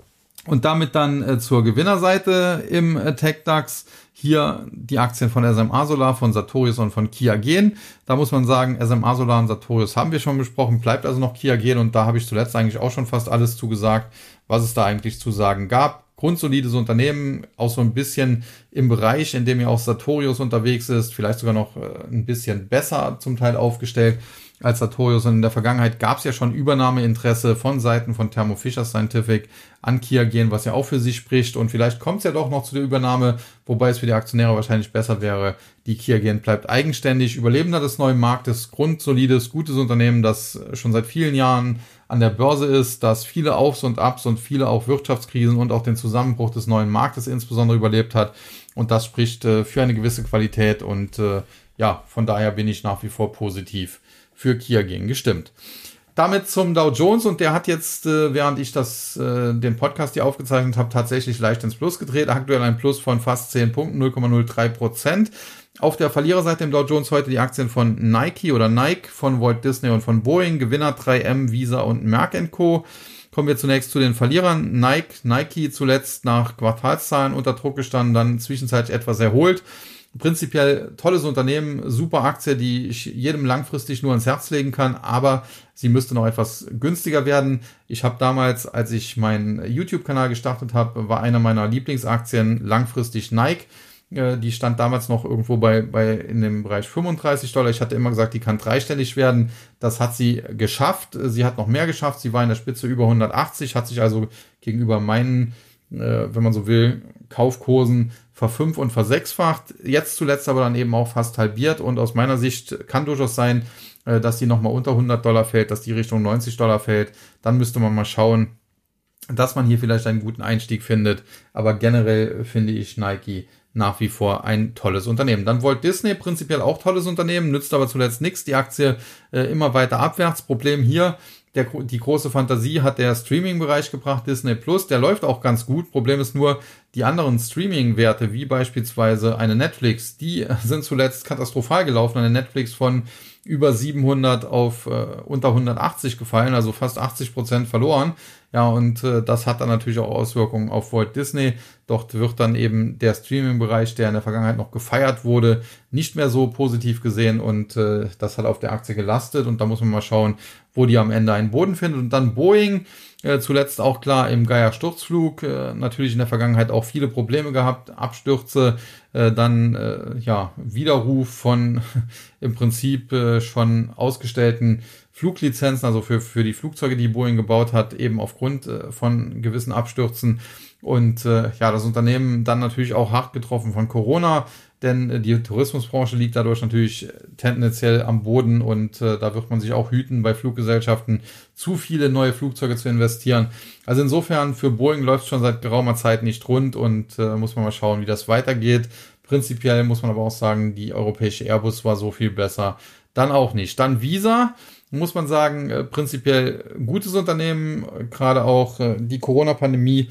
und damit dann äh, zur Gewinnerseite im äh, TechDAX. Hier die Aktien von SMA Solar, von Sartorius und von Kia gehen. Da muss man sagen, SMA Solar und Sartorius haben wir schon besprochen, bleibt also noch Kia gehen und da habe ich zuletzt eigentlich auch schon fast alles zugesagt, was es da eigentlich zu sagen gab grundsolides Unternehmen, auch so ein bisschen im Bereich, in dem ja auch Sartorius unterwegs ist, vielleicht sogar noch äh, ein bisschen besser zum Teil aufgestellt als Sartorius. Und in der Vergangenheit gab es ja schon Übernahmeinteresse von Seiten von Thermo Fisher Scientific an Kia gehen, was ja auch für sich spricht. Und vielleicht kommt es ja doch noch zu der Übernahme, wobei es für die Aktionäre wahrscheinlich besser wäre. Die Kia gehen bleibt eigenständig, Überlebender des neuen Marktes, grundsolides, gutes Unternehmen, das schon seit vielen Jahren an der Börse ist, das viele Aufs und Abs und viele auch Wirtschaftskrisen und auch den Zusammenbruch des neuen Marktes insbesondere überlebt hat. Und das spricht äh, für eine gewisse Qualität und äh, ja, von daher bin ich nach wie vor positiv für Kia gegen gestimmt. Damit zum Dow Jones und der hat jetzt, äh, während ich das, äh, den Podcast hier aufgezeichnet habe, tatsächlich leicht ins Plus gedreht. Aktuell ein Plus von fast 10 Punkten, 0,03 Prozent. Auf der Verliererseite im Dow Jones heute die Aktien von Nike oder Nike, von Walt Disney und von Boeing, Gewinner 3M, Visa und Merck Co. Kommen wir zunächst zu den Verlierern. Nike, Nike zuletzt nach Quartalszahlen unter Druck gestanden, dann zwischenzeitlich etwas erholt prinzipiell tolles Unternehmen, super Aktie, die ich jedem langfristig nur ans Herz legen kann, aber sie müsste noch etwas günstiger werden. Ich habe damals, als ich meinen YouTube-Kanal gestartet habe, war einer meiner Lieblingsaktien langfristig Nike. Äh, die stand damals noch irgendwo bei, bei in dem Bereich 35 Dollar. Ich hatte immer gesagt, die kann dreistellig werden. Das hat sie geschafft. Sie hat noch mehr geschafft. Sie war in der Spitze über 180, hat sich also gegenüber meinen, wenn man so will, Kaufkursen verfünf- und versechsfacht. Jetzt zuletzt aber dann eben auch fast halbiert und aus meiner Sicht kann durchaus sein, äh, dass die nochmal unter 100 Dollar fällt, dass die Richtung 90 Dollar fällt. Dann müsste man mal schauen, dass man hier vielleicht einen guten Einstieg findet. Aber generell finde ich Nike nach wie vor ein tolles Unternehmen. Dann Walt Disney, prinzipiell auch tolles Unternehmen, nützt aber zuletzt nichts. Die Aktie äh, immer weiter abwärts. Problem hier, der, die große Fantasie hat der Streaming-Bereich gebracht, Disney Plus. Der läuft auch ganz gut. Problem ist nur, die anderen Streaming-Werte, wie beispielsweise eine Netflix, die sind zuletzt katastrophal gelaufen. Eine Netflix von über 700 auf äh, unter 180 gefallen, also fast 80 Prozent verloren. Ja, und äh, das hat dann natürlich auch Auswirkungen auf Walt Disney. Dort wird dann eben der Streaming-Bereich, der in der Vergangenheit noch gefeiert wurde, nicht mehr so positiv gesehen und äh, das hat auf der Aktie gelastet und da muss man mal schauen, wo die am Ende einen Boden findet. Und dann Boeing, äh, zuletzt auch klar im Geier-Sturzflug, äh, natürlich in der Vergangenheit auch viele Probleme gehabt, Abstürze, äh, dann äh, ja Widerruf von im Prinzip äh, schon ausgestellten Fluglizenzen, also für, für die Flugzeuge, die Boeing gebaut hat, eben aufgrund von gewissen Abstürzen. Und ja, das Unternehmen dann natürlich auch hart getroffen von Corona, denn äh, die Tourismusbranche liegt dadurch natürlich tendenziell am Boden und äh, da wird man sich auch hüten, bei Fluggesellschaften zu viele neue Flugzeuge zu investieren. Also insofern für Boeing läuft schon seit geraumer Zeit nicht rund und äh, muss man mal schauen, wie das weitergeht. Prinzipiell muss man aber auch sagen, die europäische Airbus war so viel besser. Dann auch nicht. Dann Visa muss man sagen, äh, prinzipiell gutes Unternehmen, gerade auch äh, die Corona-Pandemie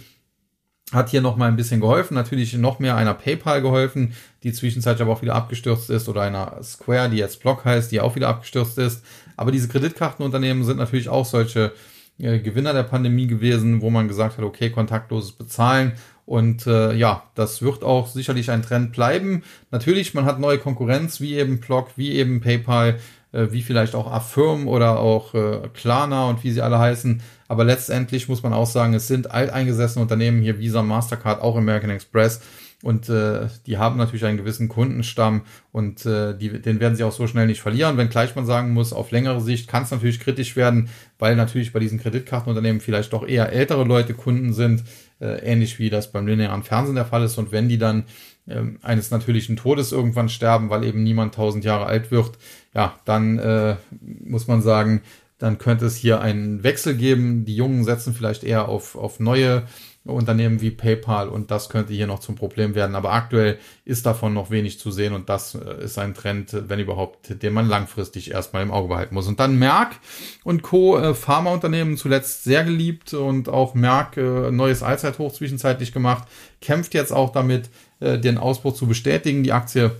hat hier noch mal ein bisschen geholfen. Natürlich noch mehr einer PayPal geholfen, die zwischenzeitlich aber auch wieder abgestürzt ist, oder einer Square, die jetzt Block heißt, die auch wieder abgestürzt ist. Aber diese Kreditkartenunternehmen sind natürlich auch solche äh, Gewinner der Pandemie gewesen, wo man gesagt hat, okay, kontaktloses Bezahlen. Und äh, ja, das wird auch sicherlich ein Trend bleiben. Natürlich, man hat neue Konkurrenz, wie eben Block, wie eben PayPal, äh, wie vielleicht auch Affirm oder auch äh, Klarna und wie sie alle heißen. Aber letztendlich muss man auch sagen, es sind alteingesessene Unternehmen hier, Visa, Mastercard, auch American Express. Und äh, die haben natürlich einen gewissen Kundenstamm und äh, die, den werden sie auch so schnell nicht verlieren. Wenngleich man sagen muss, auf längere Sicht kann es natürlich kritisch werden, weil natürlich bei diesen Kreditkartenunternehmen vielleicht doch eher ältere Leute Kunden sind, äh, ähnlich wie das beim linearen Fernsehen der Fall ist. Und wenn die dann äh, eines natürlichen Todes irgendwann sterben, weil eben niemand tausend Jahre alt wird, ja, dann äh, muss man sagen, dann könnte es hier einen Wechsel geben. Die Jungen setzen vielleicht eher auf, auf neue Unternehmen wie PayPal und das könnte hier noch zum Problem werden. Aber aktuell ist davon noch wenig zu sehen und das äh, ist ein Trend, wenn überhaupt, den man langfristig erstmal im Auge behalten muss. Und dann Merck und Co. Äh, Pharmaunternehmen zuletzt sehr geliebt und auch Merck äh, neues Allzeithoch zwischenzeitlich gemacht, kämpft jetzt auch damit, den Ausbruch zu bestätigen. Die Aktie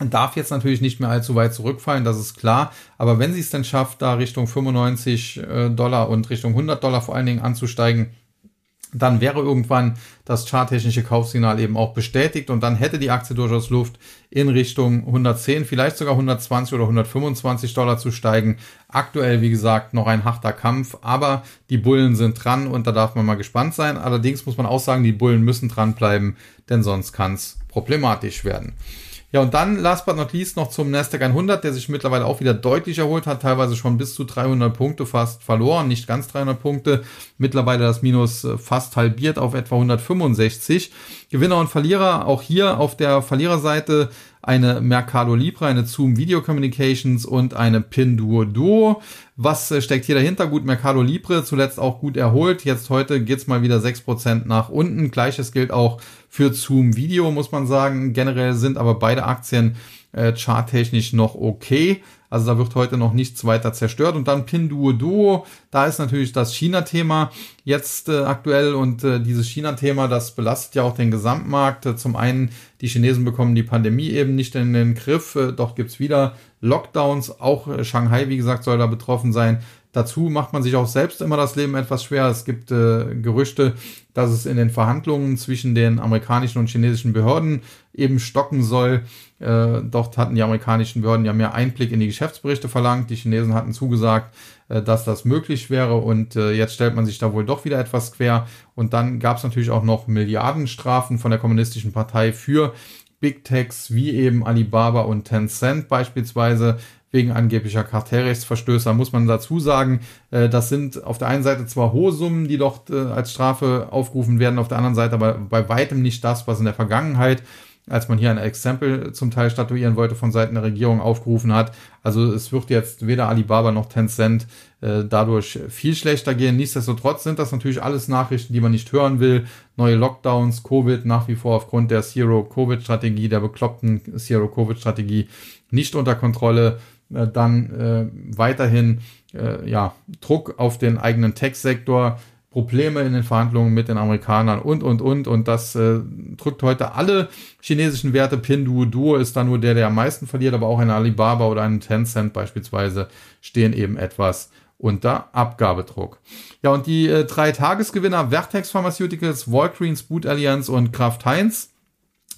darf jetzt natürlich nicht mehr allzu weit zurückfallen, das ist klar. Aber wenn sie es denn schafft, da Richtung 95 Dollar und Richtung 100 Dollar vor allen Dingen anzusteigen, dann wäre irgendwann das charttechnische Kaufsignal eben auch bestätigt und dann hätte die Aktie durchaus Luft in Richtung 110, vielleicht sogar 120 oder 125 Dollar zu steigen. Aktuell, wie gesagt, noch ein harter Kampf, aber die Bullen sind dran und da darf man mal gespannt sein. Allerdings muss man auch sagen, die Bullen müssen dranbleiben, denn sonst kann es problematisch werden. Ja, und dann, last but not least, noch zum Nasdaq 100, der sich mittlerweile auch wieder deutlich erholt hat, teilweise schon bis zu 300 Punkte fast verloren, nicht ganz 300 Punkte, mittlerweile das Minus äh, fast halbiert auf etwa 165. Gewinner und Verlierer, auch hier auf der Verliererseite eine Mercado Libre, eine Zoom Video Communications und eine Pinduo Duo. Was äh, steckt hier dahinter? Gut, Mercado Libre zuletzt auch gut erholt. Jetzt heute geht's mal wieder 6% nach unten. Gleiches gilt auch für Zoom Video, muss man sagen. Generell sind aber beide Aktien äh, charttechnisch noch okay. Also da wird heute noch nichts weiter zerstört. Und dann Pinduo Duo, da ist natürlich das China-Thema jetzt äh, aktuell und äh, dieses China-Thema, das belastet ja auch den Gesamtmarkt. Äh, zum einen, die Chinesen bekommen die Pandemie eben nicht in den Griff, äh, doch gibt's wieder Lockdowns. Auch äh, Shanghai, wie gesagt, soll da betroffen sein. Dazu macht man sich auch selbst immer das Leben etwas schwer. Es gibt äh, Gerüchte, dass es in den Verhandlungen zwischen den amerikanischen und chinesischen Behörden eben stocken soll. Äh, dort hatten die amerikanischen Behörden ja mehr Einblick in die Geschäftsberichte verlangt. Die Chinesen hatten zugesagt, äh, dass das möglich wäre und äh, jetzt stellt man sich da wohl doch wieder etwas quer. Und dann gab es natürlich auch noch Milliardenstrafen von der kommunistischen Partei für Big Techs wie eben Alibaba und Tencent beispielsweise wegen angeblicher Kartellrechtsverstöße. muss man dazu sagen, äh, das sind auf der einen Seite zwar hohe Summen, die dort äh, als Strafe aufgerufen werden, auf der anderen Seite aber bei weitem nicht das, was in der Vergangenheit als man hier ein Exempel zum Teil statuieren wollte, von Seiten der Regierung aufgerufen hat. Also es wird jetzt weder Alibaba noch Tencent äh, dadurch viel schlechter gehen. Nichtsdestotrotz sind das natürlich alles Nachrichten, die man nicht hören will. Neue Lockdowns, Covid nach wie vor aufgrund der Zero-Covid-Strategie, der bekloppten Zero-Covid-Strategie nicht unter Kontrolle. Äh, dann äh, weiterhin äh, ja, Druck auf den eigenen Tech-Sektor, Probleme in den Verhandlungen mit den Amerikanern und, und, und. Und das äh, drückt heute alle chinesischen Werte. Pinduo Duo ist da nur der, der am meisten verliert, aber auch ein Alibaba oder ein Tencent beispielsweise stehen eben etwas unter Abgabedruck. Ja, und die äh, drei Tagesgewinner Vertex Pharmaceuticals, Walgreens, Boot Alliance und Kraft Heinz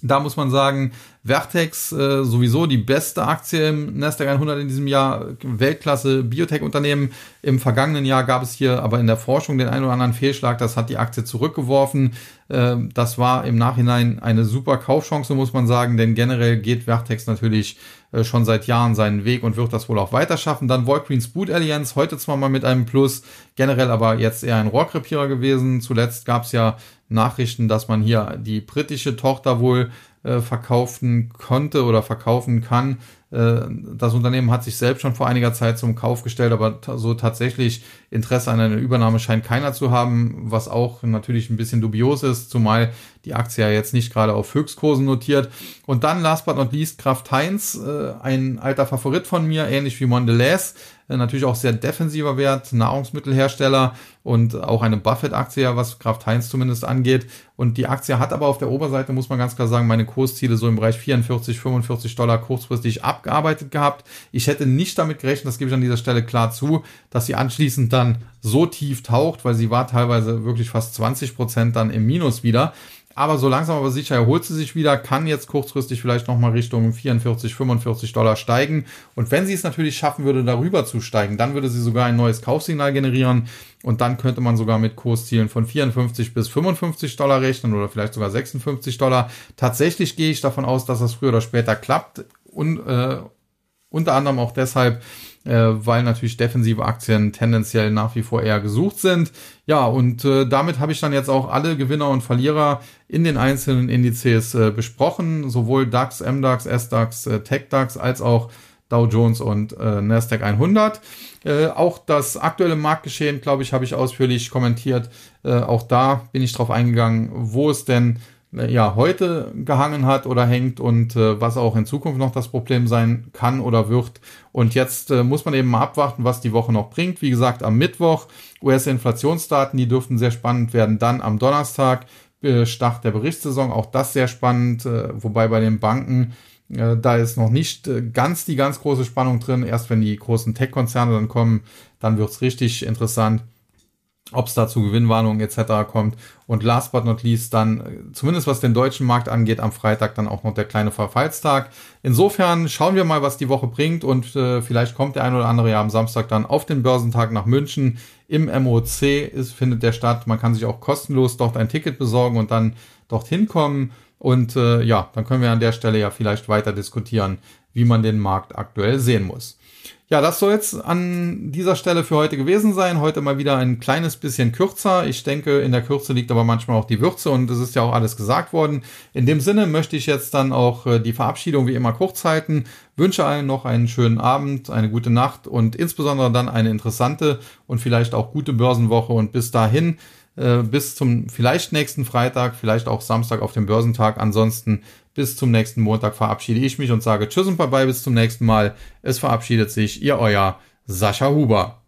da muss man sagen, Vertex äh, sowieso die beste Aktie im Nasdaq 100 in diesem Jahr, Weltklasse Biotech-Unternehmen. Im vergangenen Jahr gab es hier aber in der Forschung den einen oder anderen Fehlschlag, das hat die Aktie zurückgeworfen. Äh, das war im Nachhinein eine super Kaufchance, muss man sagen, denn generell geht Vertex natürlich äh, schon seit Jahren seinen Weg und wird das wohl auch weiter schaffen. Dann Walgreens Boot Alliance, heute zwar mal mit einem Plus, generell aber jetzt eher ein Rohrkrepierer gewesen. Zuletzt gab es ja Nachrichten, dass man hier die britische Tochter wohl äh, verkaufen konnte oder verkaufen kann. Äh, das Unternehmen hat sich selbst schon vor einiger Zeit zum Kauf gestellt, aber so tatsächlich Interesse an einer Übernahme scheint keiner zu haben, was auch natürlich ein bisschen dubios ist, zumal die Aktie ja jetzt nicht gerade auf Höchstkursen notiert. Und dann last but not least Kraft Heinz, äh, ein alter Favorit von mir, ähnlich wie Mondelez, natürlich auch sehr defensiver Wert, Nahrungsmittelhersteller und auch eine Buffett-Aktie, was Kraft Heinz zumindest angeht. Und die Aktie hat aber auf der Oberseite, muss man ganz klar sagen, meine Kursziele so im Bereich 44, 45 Dollar kurzfristig abgearbeitet gehabt. Ich hätte nicht damit gerechnet, das gebe ich an dieser Stelle klar zu, dass sie anschließend dann so tief taucht, weil sie war teilweise wirklich fast 20 Prozent dann im Minus wieder. Aber so langsam aber sicher erholt sie sich wieder, kann jetzt kurzfristig vielleicht nochmal Richtung 44, 45 Dollar steigen. Und wenn sie es natürlich schaffen würde, darüber zu steigen, dann würde sie sogar ein neues Kaufsignal generieren. Und dann könnte man sogar mit Kurszielen von 54 bis 55 Dollar rechnen oder vielleicht sogar 56 Dollar. Tatsächlich gehe ich davon aus, dass das früher oder später klappt. Und äh, unter anderem auch deshalb, weil natürlich defensive Aktien tendenziell nach wie vor eher gesucht sind. Ja, und äh, damit habe ich dann jetzt auch alle Gewinner und Verlierer in den einzelnen Indizes äh, besprochen, sowohl DAX, MDAX, SDAX, äh, TechDAX als auch Dow Jones und äh, Nasdaq 100. Äh, auch das aktuelle Marktgeschehen, glaube ich, habe ich ausführlich kommentiert. Äh, auch da bin ich drauf eingegangen, wo es denn äh, ja heute gehangen hat oder hängt und äh, was auch in Zukunft noch das Problem sein kann oder wird. Und jetzt äh, muss man eben mal abwarten, was die Woche noch bringt. Wie gesagt, am Mittwoch US-Inflationsdaten, die dürften sehr spannend werden. Dann am Donnerstag äh, Start der Berichtssaison, auch das sehr spannend, äh, wobei bei den Banken äh, da ist noch nicht äh, ganz die ganz große Spannung drin. Erst wenn die großen Tech-Konzerne dann kommen, dann wird's richtig interessant ob es da zu Gewinnwarnungen etc. kommt. Und last but not least dann, äh, zumindest was den deutschen Markt angeht, am Freitag dann auch noch der kleine Verfallstag. Insofern schauen wir mal, was die Woche bringt und äh, vielleicht kommt der ein oder andere ja am Samstag dann auf den Börsentag nach München. Im MOC ist, findet der statt. Man kann sich auch kostenlos dort ein Ticket besorgen und dann dorthin kommen. Und äh, ja, dann können wir an der Stelle ja vielleicht weiter diskutieren, wie man den Markt aktuell sehen muss. Ja, das soll jetzt an dieser Stelle für heute gewesen sein. Heute mal wieder ein kleines bisschen kürzer. Ich denke, in der Kürze liegt aber manchmal auch die Würze und es ist ja auch alles gesagt worden. In dem Sinne möchte ich jetzt dann auch äh, die Verabschiedung wie immer kurz halten. Wünsche allen noch einen schönen Abend, eine gute Nacht und insbesondere dann eine interessante und vielleicht auch gute Börsenwoche und bis dahin äh, bis zum vielleicht nächsten Freitag, vielleicht auch Samstag auf dem Börsentag. Ansonsten bis zum nächsten Montag verabschiede ich mich und sage Tschüss und Bye-bye bis zum nächsten Mal. Es verabschiedet sich Ihr Euer Sascha Huber.